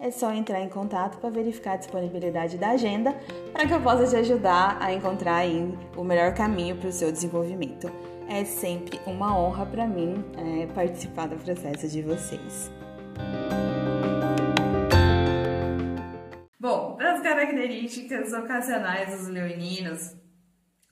é só entrar em contato para verificar a disponibilidade da agenda para que eu possa te ajudar a encontrar o melhor caminho para o seu desenvolvimento. É sempre uma honra para mim é, participar do processo de vocês. Bom, das características ocasionais dos leoninos,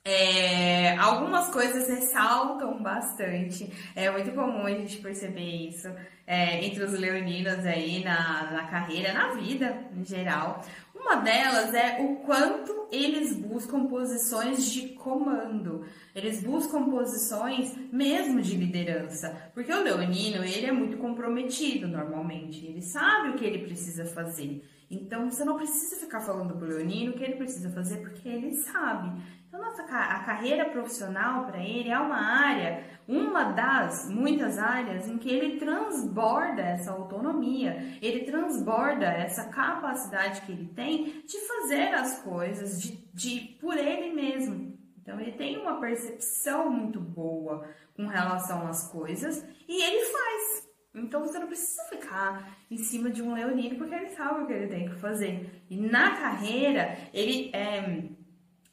é, algumas coisas ressaltam bastante. É muito comum a gente perceber isso é, entre os leoninos aí na, na carreira, na vida em geral. Uma delas é o quanto eles buscam posições de comando. Eles buscam posições mesmo de liderança. Porque o leonino, ele é muito comprometido normalmente. Ele sabe o que ele precisa fazer. Então, você não precisa ficar falando pro leonino o que ele precisa fazer, porque ele sabe. Então, nossa, a carreira profissional para ele é uma área, uma das muitas áreas em que ele transborda essa autonomia, ele transborda essa capacidade que ele tem de fazer as coisas de, de por ele mesmo. Então, ele tem uma percepção muito boa com relação às coisas e ele faz. Então você não precisa ficar em cima de um leonino porque ele sabe o que ele tem que fazer. E na carreira, ele é,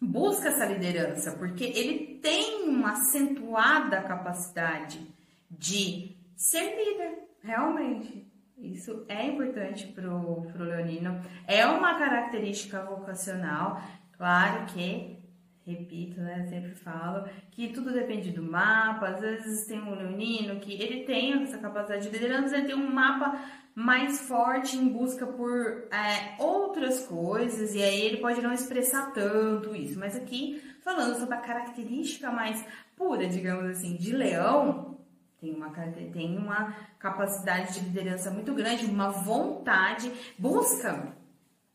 busca essa liderança, porque ele tem uma acentuada capacidade de ser líder, realmente. Isso é importante para o leonino. É uma característica vocacional. Claro que, repito, né, sempre falo, que tudo depende do mapa. Às vezes tem um leonino que ele tem essa capacidade de liderança, ele tem um mapa mais forte em busca por é, outras coisas, e aí ele pode não expressar tanto isso. Mas aqui, falando sobre a característica mais pura, digamos assim, de leão, tem uma, tem uma capacidade de liderança muito grande, uma vontade, busca,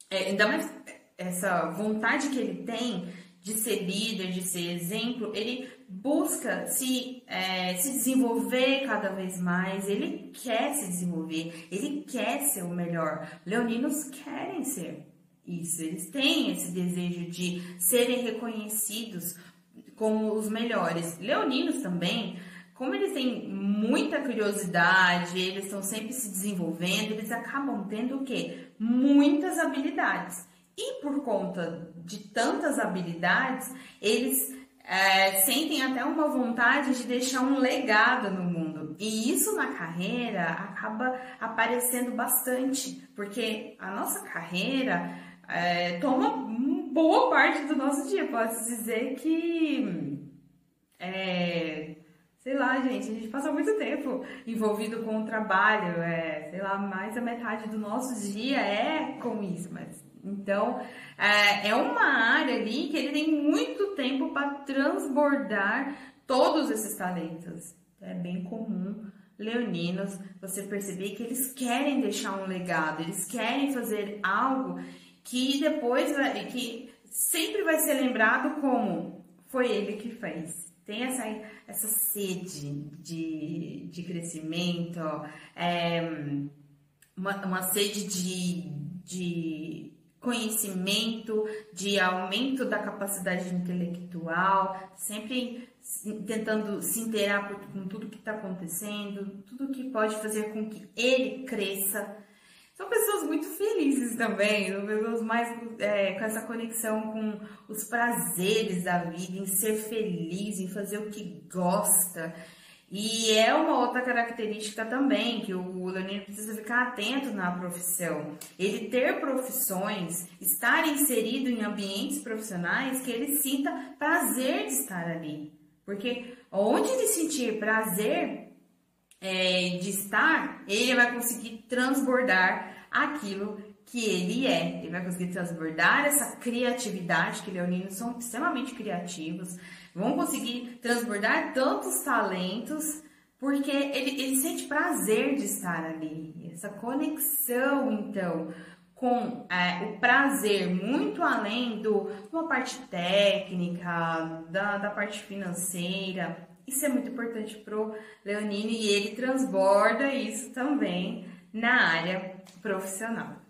é, ainda mais essa vontade que ele tem de ser líder, de ser exemplo, ele busca se, é, se desenvolver cada vez mais, ele quer se desenvolver, ele quer ser o melhor. Leoninos querem ser isso, eles têm esse desejo de serem reconhecidos como os melhores. Leoninos também, como eles têm muita curiosidade, eles estão sempre se desenvolvendo, eles acabam tendo o quê? Muitas habilidades. E por conta de tantas habilidades, eles é, sentem até uma vontade de deixar um legado no mundo. E isso na carreira acaba aparecendo bastante, porque a nossa carreira é, toma boa parte do nosso dia. Posso dizer que. É, sei lá, gente, a gente passa muito tempo envolvido com o trabalho, é, sei lá, mais da metade do nosso dia é com isso, mas então, é, é uma área ali que ele tem muito tempo para transbordar todos esses talentos. É bem comum leoninos você perceber que eles querem deixar um legado, eles querem fazer algo que depois que sempre vai ser lembrado como foi ele que fez. Tem essa, essa sede de, de crescimento, é, uma, uma sede de, de conhecimento, de aumento da capacidade intelectual, sempre tentando se inteirar com tudo que está acontecendo, tudo que pode fazer com que ele cresça. São pessoas muito felizes também, são pessoas mais é, com essa conexão com os prazeres da vida, em ser feliz, em fazer o que gosta. E é uma outra característica também que o leonino precisa ficar atento na profissão. Ele ter profissões, estar inserido em ambientes profissionais que ele sinta prazer de estar ali. Porque onde ele sentir prazer é, de estar, ele vai conseguir transbordar aquilo que ele é. Ele vai conseguir transbordar essa criatividade, que leoninos são extremamente criativos, vão conseguir transbordar tantos talentos, porque ele, ele sente prazer de estar ali. Essa conexão, então, com é, o prazer muito além do uma parte técnica, da, da parte financeira. Isso é muito importante pro Leonino e ele transborda isso também na área profissional.